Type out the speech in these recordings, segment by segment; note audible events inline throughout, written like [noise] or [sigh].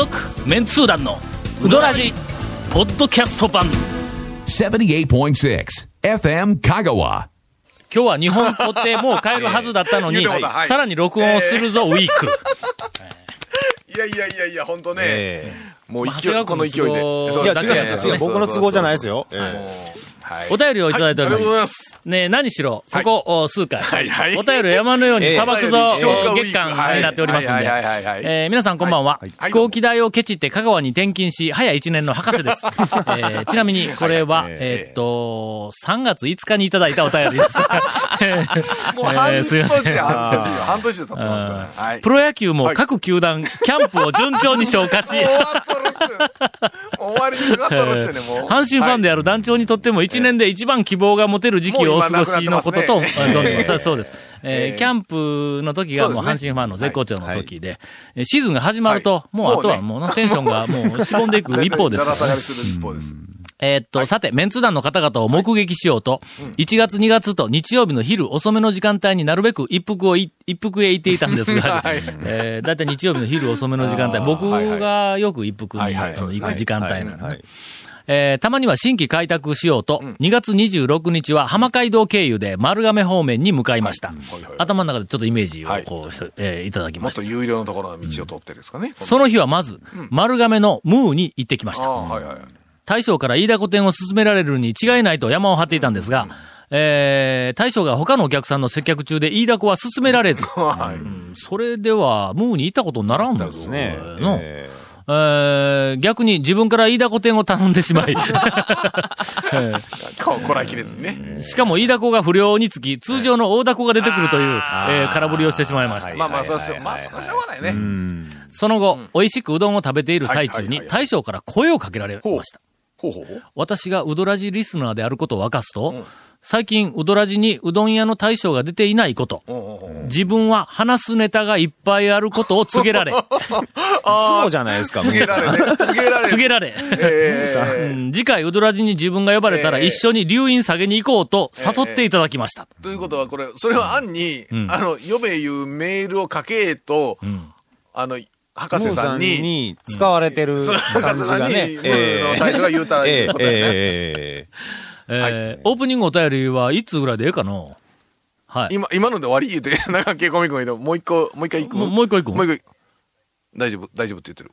続メンツー団のウドラジポッドキャスト版78.6 FM Kagawa. 今日は日本取ってもう帰るはずだったのに、言うてもうたはいさらに録音をするぞ、ウィーク。いやいやいやいや、本当ね。えもう長谷川勢い、この勢いで。君の都合そうえいや、違う違う違う。僕の都合じゃないですよ。ええもうはい。お便りをいただいております。はいます。ねえ何しろ、ここ、お数回、はいはい。お便りを山のようにさばくぞ、月間になっておりますんで。はいはいはいはいはい、えー皆さんこんばんは。はい。飛行機代をケチって香川に転勤し、早1年の博士です。[laughs] えーちなみに、これは、はいえーっと、3月5日にいただいたお便りです。[laughs] もう半えー年すいません。で、半年よ。半年で経ってますから。はい。プロ野球も各球団、キャンプを順調に消化し、終わりにかかっとるっちゅうね、もう。[laughs] 阪神ファンである団長にとっても一年で一番希望が持てる時期をお過ごしのことと、そうです。[laughs] えーえーキャンプの時がもう阪神ファンの絶好調の時で、えーシーズンが始まると、もうあとはもうなテンションがもうしぼんでいく一方です [laughs] だ。ら下がりする一方です。えーっと、さて、メンツ団の方々を目撃しようと、1月2月と日曜日の昼遅めの時間帯になるべく一服をい、一服へ行っていたんですが、[laughs] はい。えーだいたい日曜日の昼遅めの時間帯、僕はいがよく一服にはいはいあの行く時間帯なのね。はいえーたまには新規開拓しようと、2月26日は浜街道経由で丸亀方面に向かいました。はいはい。頭の中でちょっとイメージをはい。こうして、えーいただきました。もっと有料のところの道を通ってですかね。その日はまず、丸亀のムーに行ってきました。はいはい。大将から飯田古典を勧められるに違いないと山を張っていたんですが、えー、大将が他のお客さんの接客中で飯田子は勧められず、はい。うんそれでは、ムーに行ったことにならんぞ。ですね。のええー逆に自分から飯田古典を頼んでしまい、[laughs] [laughs] え顔こらえきれずにね。ーしかも飯田子が不良につき、通常の大田子が出てくるという、えー空振りをしてしまいました。まあまあ、そうしょう。まあ、それはしょうがないね。その後、美味しくうどんを食べている最中に大将から声をかけられました。ほうほう。私がうどらじリスナーであることを明かすと、最近うどらじにうどん屋の大将が出ていないこと、自分は話すネタがいっぱいあることを告げられ、[laughs] そうじゃないですか、告げられね。告げられ告げられ、ええうん次回うどらじに自分が呼ばれたらええ一緒に留飲下げに行こうと誘っていただきました。ということは、これ、それは案に、ん。あの、呼べいうメールを書けと、ん。あの、博士さんに、に使われてる感じがね。ムーの大将が言うたらいええいことだよね。ええ。ーオープニングお便りはいつぐらいでえ。えかなはい。今、今ので終わり言うて、なんか、ケコミ君がもう一個、もう一回行くもう一個行くもう一個。大丈夫、大丈夫って言ってる。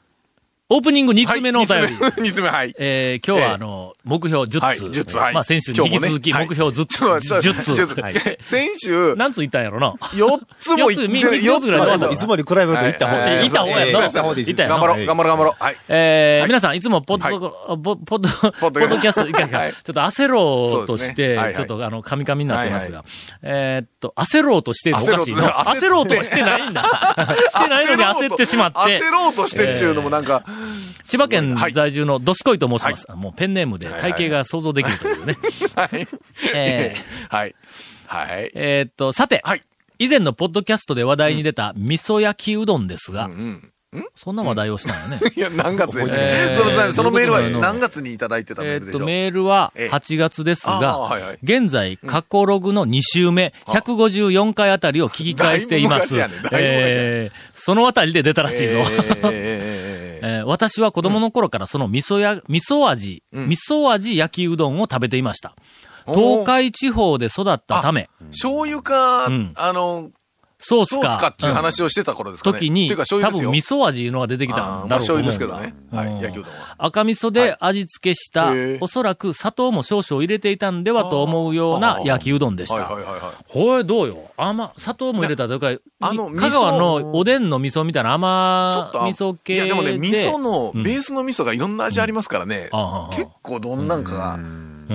オープニング2つ目のお便り。はい、2つ目、二つ目、はい。えー今日はええあの、目標10つ。はい10つはい。まあ先週に引き続き目標10つ。ちょっと待って10つ。10つ。先週、何つ言ったんやろな。4つも言って、四つみ四つぐらいいつもより比べると行った方がいいです行った方がいいええの行った方がいい頑張ろう、頑張ろう、頑張ろう。はい。えーはい。皆さんいつもポッド、はい。ポポッド、ポッドキャスト。ドキャスト、いかいちょっと焦ろうとして、ね。はいはい。ちょっとあの、カミカミになってますが、はえーっと、焦ろうとしておかしいの。焦ろうとしてないんだ。[laughs] してないのに焦ってしまって、焦ろうとしてっちゅうのもなんか、[laughs] 千葉県はい在住のドスコイと申します。もうペンネームで体型が想像できるというね。[laughs] はい。[laughs] えーはい。はい。えーっと、さて、はい。以前のポッドキャストで話題に出た味噌焼きうどんですが、うん。そんな話題をしたんよね。いや、何月でしたっえーけそのメールは何月にいただいてたメえーっと、ールでしょ？メールはええ8月ですが、はいはい現在、過去ログの2週目、154回あたりを聞き返しています。ねえーそのあたりで出たらしいぞ。えーえー私は子供の頃からその味噌や、味噌味、味噌味焼きうどんを食べていました。東海地方で育ったため、醤油かん、あの、ソースソースかかっ、ていう話をしてた頃ですかね。時に。多分味噌味のが出てきたんだろうと思う。まあ醤油ですけどね。はいうん。焼きうどんは。赤味噌で味付けした、おそらく砂糖も少々入れていたんではと思うような焼きうどんでした。はいはいはいはい。これどうよ？甘、砂糖も入れた。というか、あの香川のおでんの味噌みたいなちょ甘っとあ、味噌系で。いやでもね、味噌の、うん。ベースの味噌がいろんな味ありますからね。結構どんなんかが、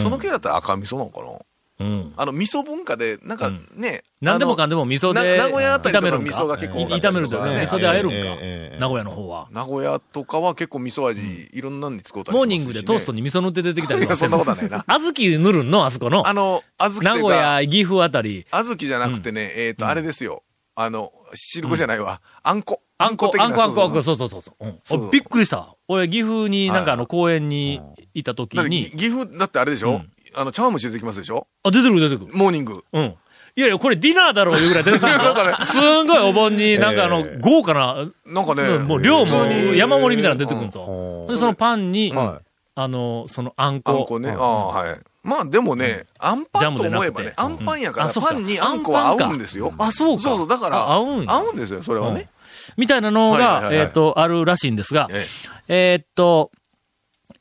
その系だったら赤味噌なのかな？うん。あの、味噌文化で、なんかね、何でもかんででも味噌でな名古屋あたりとか炒めるんか？味噌が結構多かったり炒めるとね。とかね味噌で和えるんか？ええええ名古屋の方は。名古屋とかは結構味噌味、いろんなのに使うたりしますし、ね。モーニングでトーストに味噌塗って出てきたりいや、そんなことはないな。[laughs] 小豆塗るんの？あそこの？あの、名古か、屋、岐阜あたり。小豆じゃなくてね、えっと、あれですよ。あの、汁粉じゃないわ。あんこ。あんこ、的なあんこ、あんこ、あんこ、そうそうそうそうそう。うんそう俺びっくりした。俺、岐阜になんかあの公園にいた時に、岐阜だってあれでしょ、あの、茶碗蒸し出てきますでしょ？あ、出てくる出てくる。モーニング。うん。いやいや、これディナーだろういうぐらい出てくる [laughs] んですよ。すんごいお盆になんかあの、豪華な、なんかね、もう量も山盛りみたいなの出てくるんですよ。うんでそのパンに、はあの、そのあんあんこ。こね。ああ、はい。まあでもね、あんパンと思えばね、あんパンやから、パンにあんこは合うんですよ。あ、そうか。そうそう、だから、あ合うんや合うんですよ、それはね。みたいなのがえっと、あるらしいんですが、ええーっと、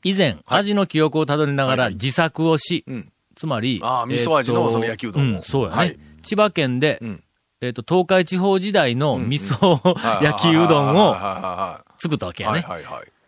以前、味の記憶をたどりながら自作をし、うん。つまり、あー味噌味のその焼きうどんをんそうやね。はい。千葉県で、うん。えーっと、東海地方時代の味噌はい。[laughs] 焼きうどんを作ったわけやね。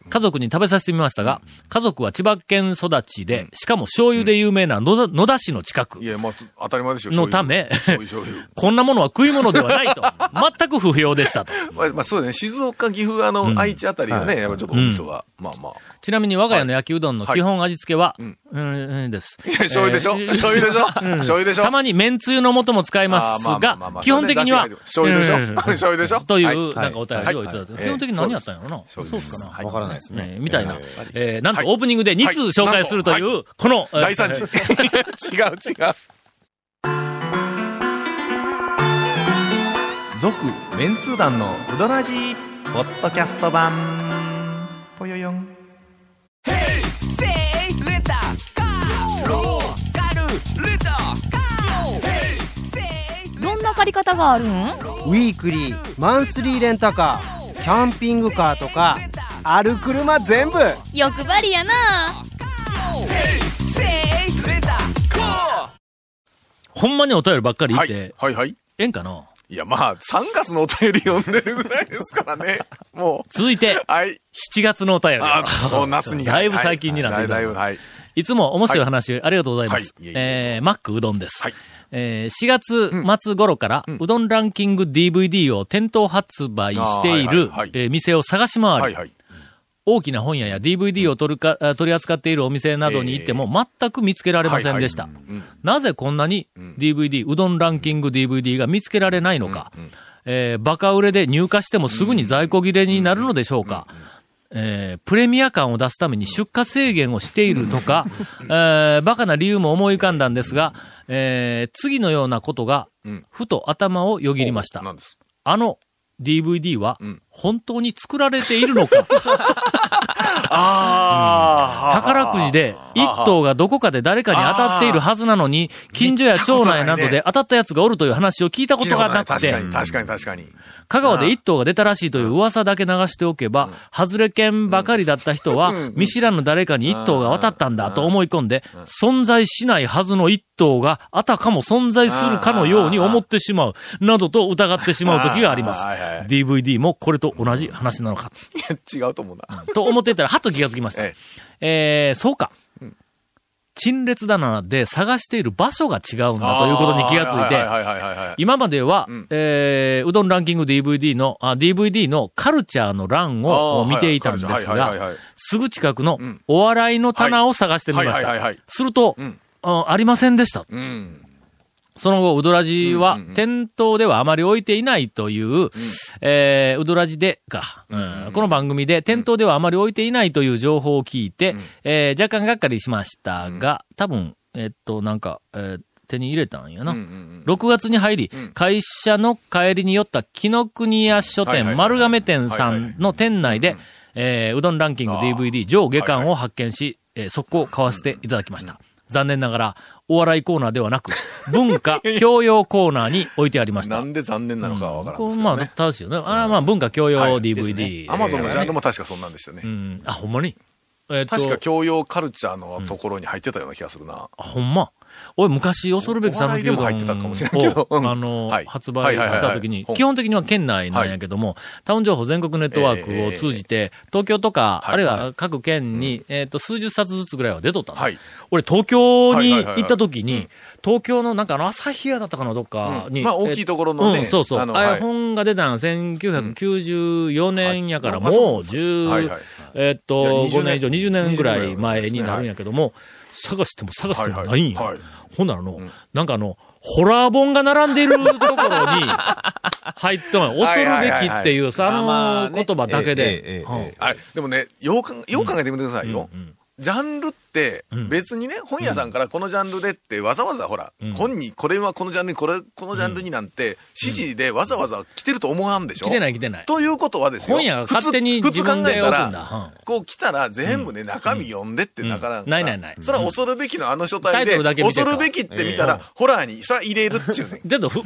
家族に食べさせてみましたが、家族は千葉県育ちで、しかも醤油で有名な野田野田市の近くい。や、まあ、当たり前ですよ。のため。[laughs] こんなものは食い物ではないと。[laughs] 全く不評でしたと。まあ、まあ、そうだね。静岡、岐阜、あの、愛知あたりはね、やっぱちょっとお味噌が、まあまあ。ちなみに我が家の焼きうどんの基本味付けは、いうん、うんです。醤油でしょ？えー醤油でしょ？醤油でしょ？たまに麺つゆの素も使いますが、あ基本的には、醤油でしょ？うん。[laughs] 醤油でしょ？という、はい。なんかお便りをいただいて、はい。基本的に何やったんやろな？そうっすかな？はい。わからないですね。えーみたいな。え。えーなんとはい。オープニングで2通紹介するという、はい。この、えー大惨事。[laughs] [laughs] 違う違う。続メンツー団のウドラジーポッドキャスト版ぽよよん。どんな借り方があるん？ウィークリーマンスリーレンタカーキャンピングカーとかある車全部!欲張りやな。ほんまにお便りばっかり言はいって、。はいはい。ええんかな？いや、まあ、3月のお便り読んでるぐらいですからね。[laughs] も続いてう。、はい。7月のお便り。あ、もう夏に。だいぶ最近になってだいぶ、はい。いつも面白い話、ありがとうございます。はいいえー、マックうどんです。はいえー4月末頃から、うどんランキング DVD を店頭発売しているえー店を探し回り。大きな本屋や DVD を取るか、あ取り扱っているお店などに行っても全く見つけられませんでした。なぜこんなに DVD、うどんランキング DVD が見つけられないのか。えーバカ売れで入荷してもすぐに在庫切れになるのでしょうか。えープレミア感を出すために出荷制限をしているとか、えーバカな理由も思い浮かんだんですが、えー次のようなことがうん、ふと頭をよぎりました。あの DVD はん、本当に作られているのか、[laughs] ああ。宝くじで一等がどこかで誰かに当たっているはずなのに、近所や町内などで当たった奴がおるという話を聞いたことがなくて。確か、に、確かに、確かに。香川で一等が出たらしいという噂だけ流しておけば、外れ券ばかりだった人は、見知らぬ誰かに一等が渡ったんだと思い込んで、存在しないはずの一等があたかも存在するかのように思ってしまう、などと疑ってしまう時があります。DVD もこれと同じ話なのか、いや、違うと思うな。と思っていたら、はっと気がつきました。ええ。ー、そうか。陳列棚で探している場所が違うんだということに気がついて。今までは、んえーうどんランキング DVD の、あ、DVD のカルチャーの欄を見ていたんですがはい、すぐ近くのんお笑いの棚を探してみました。すると、んあありませんでした。うん。その後、うどらじはうんうんうん。店頭ではあまり置いていないという、えーうどらじでか、うんこの番組で店頭ではあまり置いていないという情報を聞いて、えー若干がっかりしましたが、多分、えっと、なんか、えー手に入れたんやな。うんうん6月に入り、会社の帰りに寄った紀ノ国屋書店丸亀店さんの店内で、えーうどんランキング DVD 上下巻を発見し、えー速攻買わせていただきました。残念ながら、お笑いコーナーではなく、文化教養コーナーに置いてありました。なんで残念なのかはわからんこれまあですけどね。、正しいよね。あーまあ、文化教養はい DVD。アマゾンのジャンルも確かそんなんでしたねう。ん。あ、ほんまに？えっと、確か教養カルチャーのところに入ってたような気がするな。あほんま？俺昔、恐るべき讃岐うどん。を、うん。あの、はい。発売した時に基本的には県内なんやけども、タウン情報全国ネットワークを通じて、東京とか、はいあるいは各県に、えっと、数十冊ずつぐらいは出とったの。はい。俺、東京に行った時に、東京のなんかあの、朝日屋だったかな、どっかに。うん。まあ大きいところのねうん、そうそう。あれ本が出たの1994年やから、もう10、はいはいえっと、いや20 5年。以上、20年ぐらい20前になるんやけども、探しても探してもないんや。はいはいはいほんならの、なんかあの、ホラー本が並んでいるところに入ってない。恐るべきっていうさ、あの言葉だけで。あれ、でもね、ようかん、よう考えてみてくださいよ。ジャンルってうん。別にね、本屋さんからこのジャンルでってわざわざほら、うん。本にこれはこのジャンルに、これ、このジャンルになんて、指示でわざわざ来てると思わんでしょ？来てない来てない。ということはですよ。本屋が勝手に普通考えたら、こう来たら全部ね、中身読んでってなかなか。うんないないない。それは恐るべきのあの書体で、恐るべきって見たら、ホラーに、それは入れるっていうね。ちょっとふ考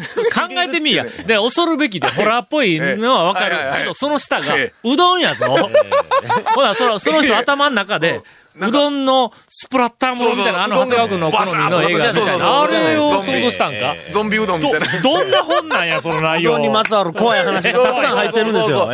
えてみいや。で、恐るべきでホラーっぽいのはわかる。その下がえ、うどんやぞ。ほら、その人頭の中で、うどんのスプラッターものみたいな、あの長谷川君の好みの映画みたいな、あれをゾンビ想像したんか？ゾンビうどんみどたいな。どんな本なんや、その内容。うどんにまつわる怖い話がたくさん入ってるんですよ。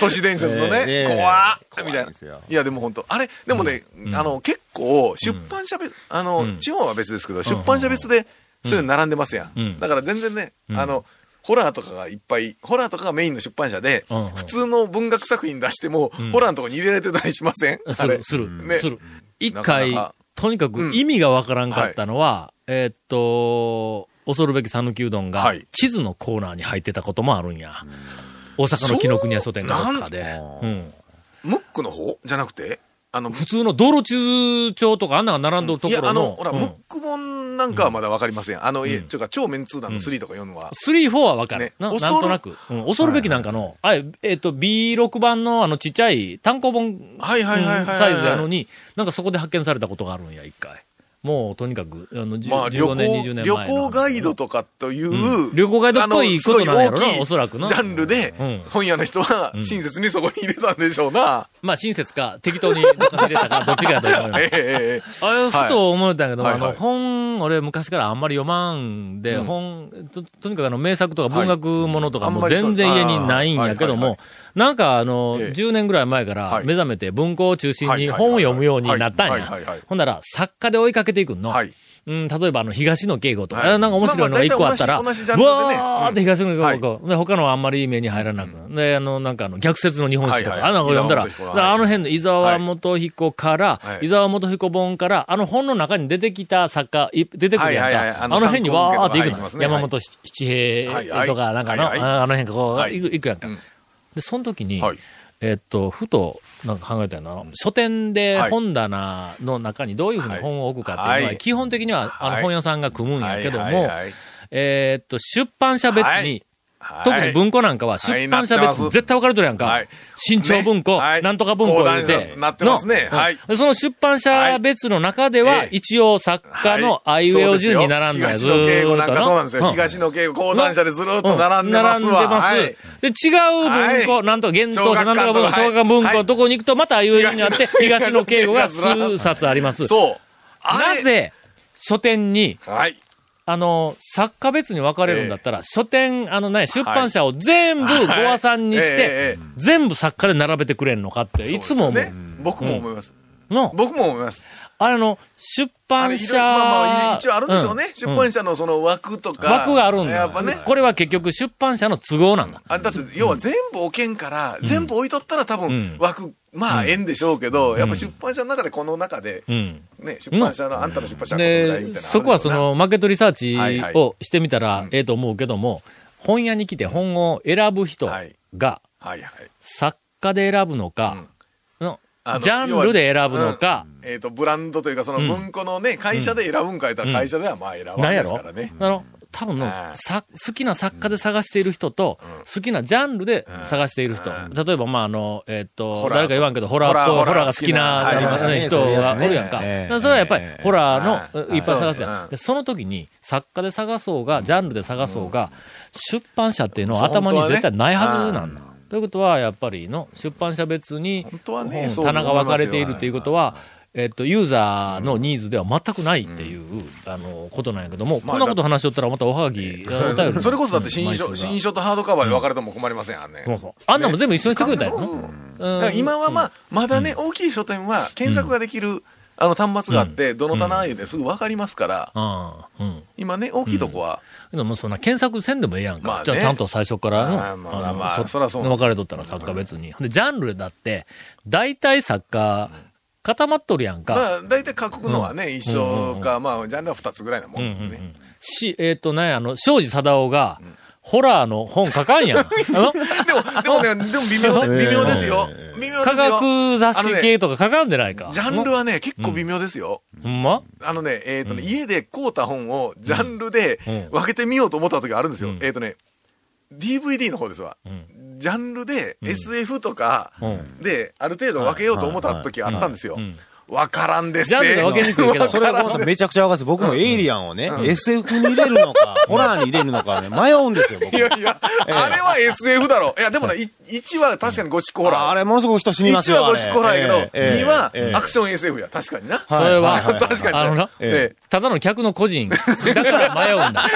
都市伝説のね、ええ。怖っ。怖いみたいな。いや、でも本当あれ、でもね、あの、結構、出版社別、あの、地方は別ですけど、出版社別で、そういうの並んでますやん。だから全然ね、あの、ホラーとかがいっぱい、ホラーとかがメインの出版社で、うんうん。普通の文学作品出しても、ホラーのとこに入れられてたりしません？あれ。する、する、ね。する。一なか回なか、とにかく意味がわからんかったのは、えーっと、恐るべき讃岐うどんがはい、地図のコーナーに入ってたこともあるんや。大阪の紀ノ国屋書店かどっかで。う？ん。ムックの方？じゃなくて？あの、普通の道路地図帳とかあんなが並んどるといや、ころの。あの、ほら、うん。ムック本なんかはまだわかりません。あの、いえ、ちょか、超メンツー団の3とか読むのは。3、4はわかるね。な恐るなんとなく。うん恐るべきなんかの、あれ、えっと、B6 版のあのちっちゃい単行本はいはいはいはいはいサイズやのに、なんかそこで発見されたことがあるんや、一回。もう、とにかく、あの、まあ、旅15年、20行、年前旅の行ガイドとかという、うん。旅行ガイドっぽいことなんやろなおそらくな。ジャンルでうん、本屋の人は親切にそこに入れたんでしょうな。まあ、親切か、適当に入れたか、どっちかやと思います。[laughs] ええ。ええあれ、ふと思ったんやけど、あの、はいはい。本、俺昔からあんまり読まんで、うん。本と、とにかくあの、名作とか文学ものとかも全然家にないんやけどもはい、なんかあの、ええ。10年ぐらい前からはい。目覚めて文庫を中心にはいはいはい本を読むようになったんや。はい。はいはいはい。ほんなら、作家で追いかけていくんの。はい。うん、例えばあの、東野敬吾とか、はい。あなんか面白いのが一個あったら、まあまあね。わーって東野敬吾、で、他のはあんまり目に入らなく、で、あの、なんかあの、逆説の日本史とか、はいはいあなんか読んだら、伊沢元彦はいあの辺の伊沢元彦から、はい。伊沢元彦本から、あの本の中に出てきた作家、い出てくるやんか。はいはいはい。あのあの辺にわーって行くの。ね。山本七平とか、なんかの、はいはいああの辺がこう、はいくやんか。うんで、その時に、はい。えっと、ふと、なんか考えたよな。書店ではい本棚の中にどういうふうに本を置くかっていうのは、はい。基本的には、あの、はい。本屋さんが組むんやけども、えっと、出版社別に、はい特に文庫なんかははい。出版社別に絶対分かれとるやんか。はい。新潮文庫、なんとか文庫言うて。なってますね。その出版社別の中では、一応作家のあい。うえお順に並んだやず東野敬吾なんかそうなんですよ。うん。東野敬吾講談社でずるっと並んでますわ。並んでます。はい。で、違う文庫、はい。なんと、幻冬者、なんとか文庫、小学文庫、はい。どこに行くと、またあいうえおになって、東野敬吾が数冊あります。そう。なぜ、書店に、はい。あの、作家別に分かれるんだったら、書店、あのね、出版社を全部はいご和さんにしえええてえ、全部作家で並べてくれんのかって、いつも思うそうね。僕も思います。の。僕も思います。あれの、出版社。まあまあ、一応あるんでしょうね。ん出版社のその枠とか。枠があるんだ。やっぱね。これは結局出版社の都合なんだ。あれだって、要は全部置けんから、全部置いとったら多うん分枠、まあ、ええんでしょうけど、やっぱ出版社の中でこの中で、うん。ね、出版社の、あんたの出版社はこのぐらいみたいな。で、そこはその、マーケットリサーチをしてみたらええと思うけども、本屋に来て本を選ぶ人はい。が、はいはい。作家で選ぶのか、ジャンルで選ぶのか、えっ、と、ブランドというか、その文庫のね、会社で選ぶんか言ったら、会社ではまあ選ばないですからね。あの、多分のはいさ、好きな作家で探している人と、好きなジャンルで探している人。例えば、まあ、あの、えっと、誰か言わんけど、ホラーっぽい、ホホラーが好きな人がおるやんか。それはやっぱりええ、ホラーはい。の、いっぱい探してでその時に、作家で探そうが、ジャンルで探そうが、出版社っていうのは頭に絶対ないはずなんだ。ということは、やっぱりの、出版社別に本当はね棚が分かれているということは、えっと、ユーザーのニーズでは全くないっていう、あの、ことなんやけども、まあこんなこと話しとったらまたおはがき、あお便り [laughs] それこそだって新書、新書とハードカバーで分かれても困りません、あんね。そうそう。あんなも全部一緒にしてくれたよ今はまあ、まだね、大きい書店は検索ができる、あの端末があって、どの棚いうですぐ分かりますから、ああ、うん。今ね、大きいとこは、でもそんな検索せんでもええやんか。まあね。じゃあちゃんと最初からの、まあまあそそらそう分かれとったら作家別に。で、ジャンルだって、大体作家、固まっとるやんか。まあ、大体書くのはね、一緒か、まあ、ジャンルは二つぐらいなもんうんうんうんね。し、えっ、とね、あの、庄司貞夫が、ホラーの本書かんや [laughs] ん。でも、でもね、でも微妙で、[laughs] 微妙ですよ。微妙で科すよ。学雑誌系とか書かんでないか。ジャンルはね、結構微妙ですよ。ほんま？あのね、えっ、とね、家で買うた本をジャンルでうん分けてみようと思った時があるんですよ。うんえっ、とね、DVD の方ですわ。ジャンルで SF とかうん。で、ある程度分けようと思った時あったんですよ。ん。わからんですジャンルで分けにくいけどそれはごめんなさいめちゃくちゃわかるんです。僕もエイリアンをね、SF に入れるのか、[laughs] ホラーに入れるのかね、迷うんですよ、僕い。やいや、あれは SF だろ。いや、でもね、1は確かにゴシックホラー。あれ、ものすごく人死にますよ。1はゴシックホラーやけど、ええ2はええアクション SF や。確かにな。それは、確かに。あのな、えただの客の個人。だから迷うんだ。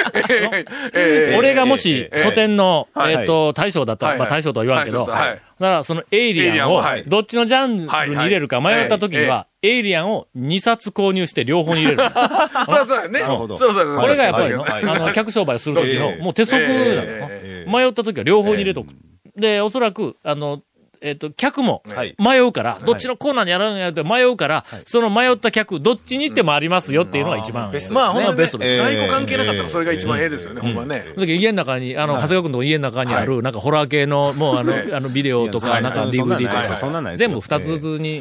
[laughs] 俺がもし、ええ書店の、はいえっと、大将だったら、はいまあ大将とは言わんけど、だからそのエイリアンをどっちのジャンルに入れるか迷った時には、エイリアンを2冊購入して両方に入れる。[laughs] そうそうね。ほどそうそうそう。これがやっぱりの、あの、客商売する時の、ええもう鉄則だよえな迷った時は両方に入れとく。で、おそらく、あの、えっ、と、客もはい。迷うから、どっちのコーナーにやるんやって迷うから、その迷った客、どっちに行ってもありますよっていうのが一番。ベストまあ、ほんまベストです在庫関係なかったらそれが一番ええですよね、ほんまね。だけど家の中に、あの、長谷川君の家の中にある、なんかホラー系の、もうあの、え [laughs] えあの、ビデオとか、なんか DVD とか全部二つずつに。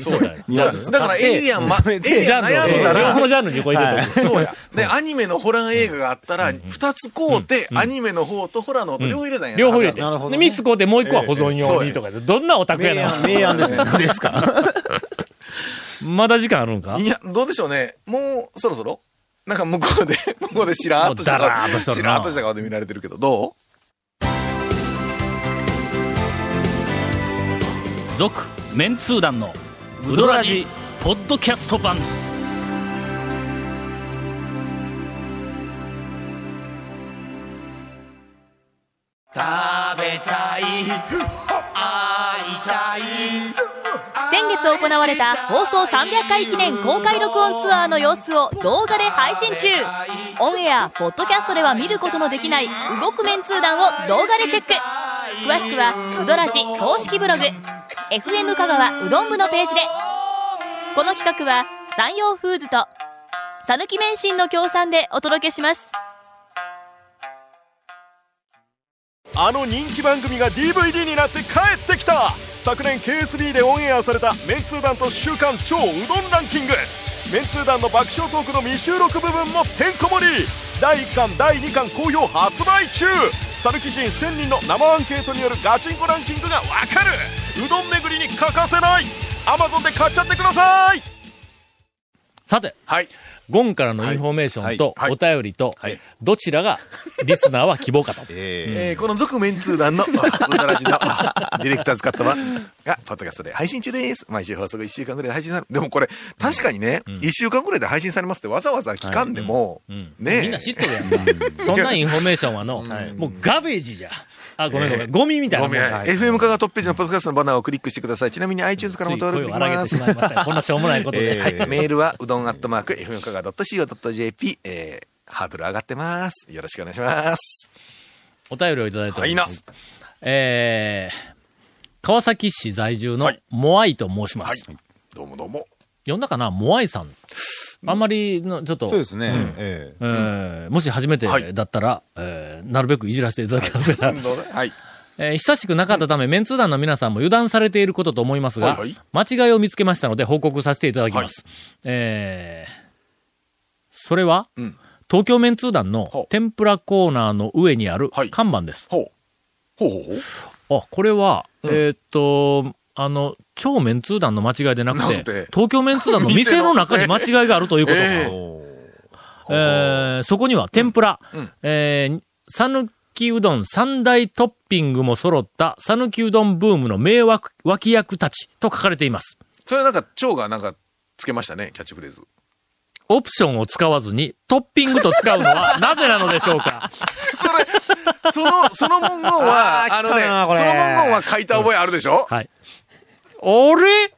だから、エイリアン、[laughs] ま、エイリアン悩んだジャンルを両方のら、ジャンルにこう入れとく。そうや。[laughs] で、アニメのホラー映画があったら、二つ買うて、アニメの方とホラーの方と両方入れたんや両方入れて。で、なるほどね。三つ買うてもう一個は保存用にとかで、どんなオタクやな。明暗、明暗ですね。[laughs] 何ですか？まだ時間あるんか？いや、どうでしょうね。もう、そろそろ？なんか向こうで、[laughs] 向こうでしらーっとした顔、しらーっとした顔で見られてるけど、ど続、メンツー団の、ウドラジ、ポッドキャスト版。先月行われた放送300回記念公開録音ツアーの様子を動画で配信中。オンエアポッドキャストでは見ることのできない動くメンツー団を動画でチェック。詳しくはうどらじ公式ブログ。FM 香川うどん部のページで。この企画は山陽フーズと讃岐麺心の協賛でお届けします。あの人気番組が DVD になって帰ってきた。昨年 KSB でオンエアされたメンツー団と週刊超うどんランキング。メンツー団の爆笑トークの未収録部分もてんこ盛り。第1巻第2巻好評発売中。さぬき人1000人の生アンケートによるガチンコランキングがわかる。うどん巡りに欠かせない。Amazon で買っちゃってください。さて、はい。ゴンからのインフォメーションと、はいお便りとはい、どちらが、リスナーは希望かと。[laughs] えーこの続メンツー団の、[laughs] うだらじの、ディレクターズカット版が、ポッドキャストで配信中です。毎週放送後1週間ぐらいで配信される。でもこれ、確かにね、1週間ぐらいで配信されますってわざわざ聞かんでも、うんねえみんな知っとるやんか。そんなインフォメーションはの、もう garbage じゃ。あ、ごめんごめん。ゴミみたいな。FM カがトップページのポッドキャストのバナーをクリックしてください。ちなみに iTunes からも登録できます。こんなしょうもないことで。はい、メールはうどんアットマーク FM カが .co.jp、えー、ハードル上がってます。よろしくお願いします。お便りをいただいておりま。す。えー、川崎市在住のはいモアイと申しまはいす。。どうもどうも。呼んだかな？モアイさん。あんまりの、ちょっと。そうですね。んえええーもし初めてはいだったら、えーなるべくいじらせていただきますが、[laughs] はい。えー久しくなかったため、メンツー団の皆さんも油断されていることと思いますが、はいはい間違いを見つけましたので報告させていただきます。えーそれは、うん東京メンツー団ほのう天ぷらコーナーの上にあるはい看板です。ほう。ほうほうほう。あ、これは、うんえーっと、あの、超メンツー団の間違いでなくて、て東京メンツー団の店の中に間違いがあるということか。ええーそこには天ぷら、うんえー、讃岐うどん三大トッピングも揃った讃岐うどんブームの名脇脇役たちと書かれています。それなんか、蝶がなんか、つけましたね、キャッチフレーズ。オプションを使わずにトッピングと使うのは [laughs] なぜなのでしょうか？その、その文言は、あのね、その文言は書いた覚えあるでしょ？はい。俺。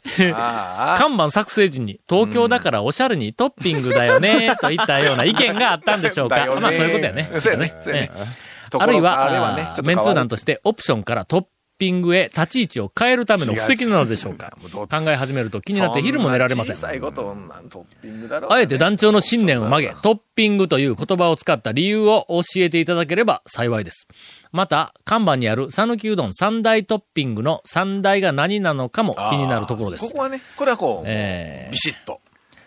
看板作成時に、東京だからおしゃれにトッピングだよね、[laughs] といったような意見があったんでしょうか。まあそういうことやね。そうやね。そうやねええ。ところあるいは、あれはね、ちょっとメンツー団ととしてオプションからトッピングへ立ち位置を変えるための布石なのでしょうか？[laughs] 考え始めると気になって昼も寝られませんあえて団長の信念を曲げ、トッピングという言葉を使った理由を教えていただければ幸いです。また、看板にある讃岐うどん三大トッピングの三大が何なのかも気になるところです。こ。こはね、これはこう、えー。ビシッと、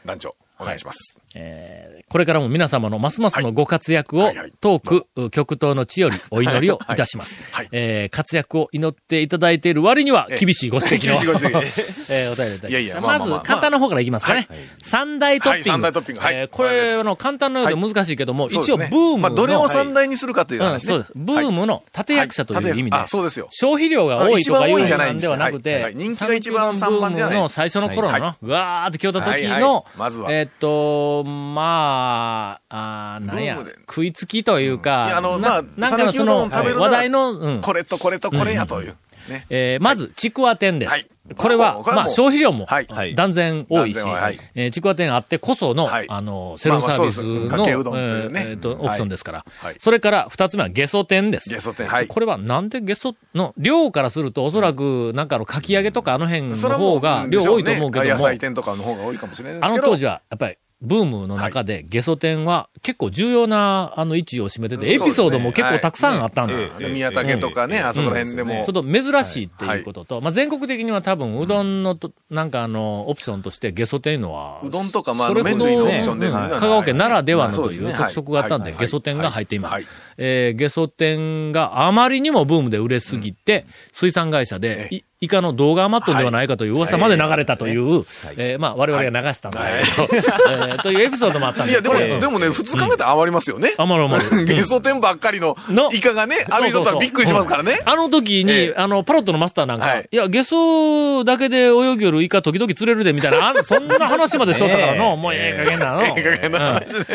団長、お願いします。えーこれからも皆様のますますのご活躍をはい。はい遠く、極東の地よりお祈りをい。たします。はい。えー活躍を祈っていただいている割にはええ厳しいご指摘の、厳しい [laughs] えーお便りいただきます。いやいやまず、簡単な方からいきますかね。三大トッピング。はい三大トッピング。はい。えーこれ、あの、簡単なようで難しいけども、一応、ブームの、まあ、どれを三大にするかといううん、話ね。そうです。ブームの立役者という意味で、そうですよ。消費量が多いとかいうあ一番多いんじゃないなんではなくて、人気が一番讃岐うどん三番じゃない。ブームの最初の頃の、わーって来た時のい、まずは。えーっと、まあ、あーなんや食いつきというか、いやあのなまあなんかのその、話題の、うん。これとこれとこれやという。ね。えーまず、ちくわ店です。はい。これは、まあ、消費量も断然多いしはい、えーちくわ店あってこその、はい。あの、セルフサービスまあまあね。えーえーと、オプションですから。はい。それから、二つ目はゲソ店です。ゲソ店はい。これはなんでゲソの、量からするとおそらく、なんかあの、かき揚げとかあの辺の方が量多いと思うけども、野菜店とかの方が多いかもしれないですあけど。の当時は、やっぱり、ブームの中で、ゲソ店は結構重要な、あの、位置を占めてて、エピソードも結構たくさんあったんだ。宮武とかね、あそこら辺でも。ちょっ。と珍しいっていうことと、まあ全国的には多分、うどんのと、なんかあの、オプションとしてゲソ店のは、うどんとか、まあ、それほど麺類のオプ香川県ならではのという特色があったんで、はい。ゲソ店が入っています。はいえーゲソ店があまりにもブームで売れすぎて、水産会社で、いイカの動画余っとんではないかという噂まで流れたとい。う、えーまあ我々が流したんですけど、えーというエピソードもあったんでいや、でも、でもね、普通考えたら余りますよね。余る余る。ゲソ店ばっかりののイカがね、浴びとったらびっくりしますからね。あの時に、ええ。あの、パロットのマスターなんか、はい。い、や、ゲソだけで泳ぎよるイカ時々釣れるで、みたいな、あそんな話までしとったから [laughs] の、もうええ加減なの。ええ加減な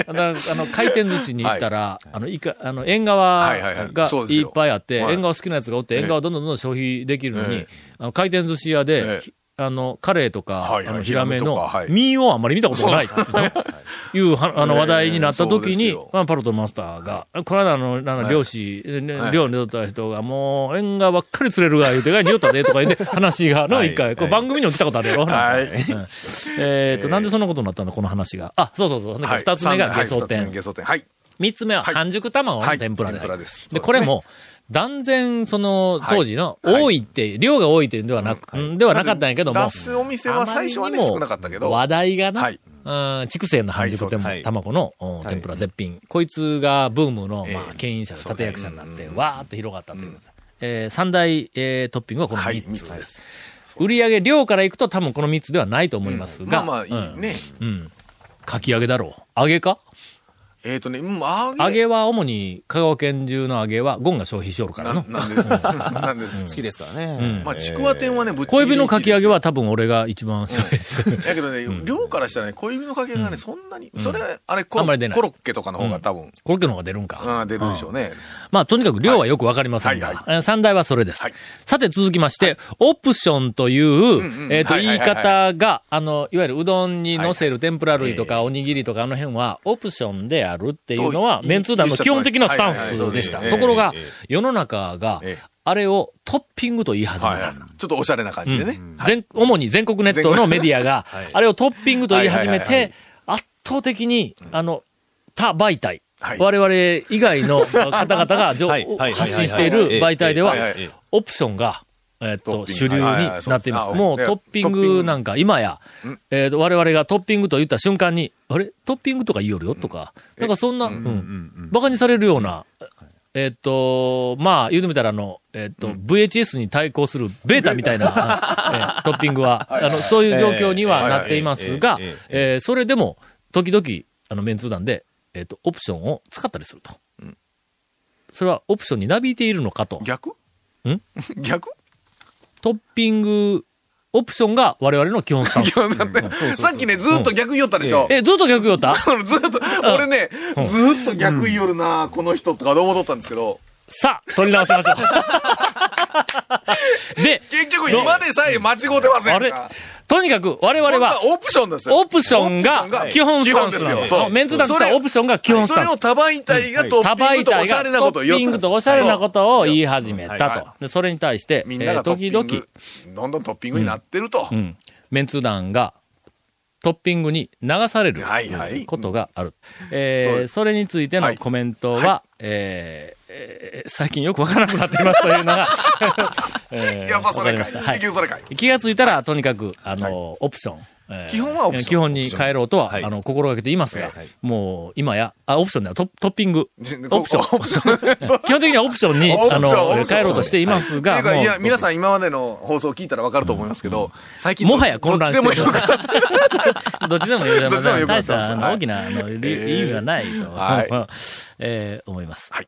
話あの、回転寿司に行ったら、あの、イカ、あの、縁側がいっぱいあって、はい。縁側好きなやつがおって、ええ。縁側どんどんどんどん消費できるのに、えあの回転寿司屋で、ええ。あの、カレーとか、あの、ヒラメの身をあんまり見たことがない。いうは、あの、話題になった時にまあ、パロットのマスターが、この間あの、漁師、漁に出た人が、もう、縁側ばっかり釣れるわ、言うてが、によったで、とか言って、話が、の、一回、こう番組にも来たことあるやろ。はい。えっと、なんでそんなことになったのこの話が。あ、そうそうそう。はい。二つ目がはいゲソ店。ゲソ店。はい。三つ目ははい。半熟卵のはい。天ぷらです。天ぷらでこれも、断然、その、当時の、はい。多いって、量が多いっていうんではなく、うん。ではなかったんやけども、出すお店は最初はね、少なかったけど。話題がな、はい。うん筑西の半熟卵の、うん天ぷら絶品。こいつがブームの、ええ。まあ、牽引者立役者になって、わーって広がったという。えー三大、えートッピングはこのはい、3 3つつです。売上量からいくと多分この3つではないと思いますが、まあまあ、いいね。うん。かき揚げだろう。揚げか？えっとね、うん、揚揚げは主に香川県中の揚げはゴンが消費しよるからの。ななんです。[laughs] なんです。好きですからね。うん。まあ、ちくわ店はね、ぶっちぎ小り指のかき揚げはは多分俺が一番消費す。る。だけどね、量からしたらね、小指のかけがね、そんなに、それ、あれコロ、あんまり出ない。コロッケとかの方が多分、コロッケの方が出るんか。出るでしょうね。まあ、とにかく量はよくわかりませんが、はいはい。えー三大はそれです。はい。さて続きまして、オプションという、んえっ、と、言い方が、あの、いわゆるうどんに乗せる天ぷら類とかおにぎりとかあの辺は、オプションであるっていうのは、とメンツー団の基本的なスタンスでした。ところが世の中がええ、あれをトッピングと言い始めた。ちょっとおしゃれな感じでね。全主に全国ネットのメディアが、[laughs] あれをトッピングと言い始めて、圧倒的に、あの、他媒体、はい。我々以外の方々が発信している媒体ではオプションが、えっと、主流になっています。もうトッピングなんか今や、えっと、我々がトッピングと言った瞬間に、あれ？トッピングとか言いよるよとか、なんかそんな、うん、馬鹿にされるような、えっと、まあ、言うてみたらあの、えっと、VHS に対抗するベータみたいな、[laughs] えートッピングは、あの、そういう状況にはなっていますがえそれでも、時々、あの、メンツー団で、えっと、オプションを使ったりすると。それはオプションになびいているのかと。逆？ん？[laughs] 逆？トッピング、オプションが我々の基本スタンス。さっきね、ずーっと逆言おったでしょ。え、ずっと逆言おった？ずーっと、俺ね、ずーっと逆言いよるな、この人とか思っとったんですけど、さあ、取り直しましょう。で、結局今でさえ間違うてませあれんか。とにかく我々は、オプションですよ。オプションが基本スタンスなんですよ。メンツ団としてはオプションが基本スタンスそれを。多媒体がトタッピングとバイタイおしゃれなこがトッとを言ったんですピングとおしゃれなことを言い始めたと。でそれに対して、みんながえー時々、どんどんトッピングになってると。うん、メンツ団がトッピングに流されることがある。えそれについてはいのコメントは、えーえー最近よくわからなくなっていますというのが、[laughs] えーやっぱそれかい。わかりました。はい。気がついたら、とにかく、あの、オプション。えー基本はオプション。基本に変えろとは、はい。あの、心がけていますが、はいもう、今や、あ、オプションではトトッピング。オプション。オプション。[laughs] 基本的にはオプションに、あの変えろうとしていますが、っていうか、いや、皆さん今までの放送を聞いたらわかると思いますけど、最近もはや混乱してる。どっちでもよくどっちでもいい。どっちでもよくな大した、大きな、あの、理えー。意味がないと、はい。[laughs] えー思います。はい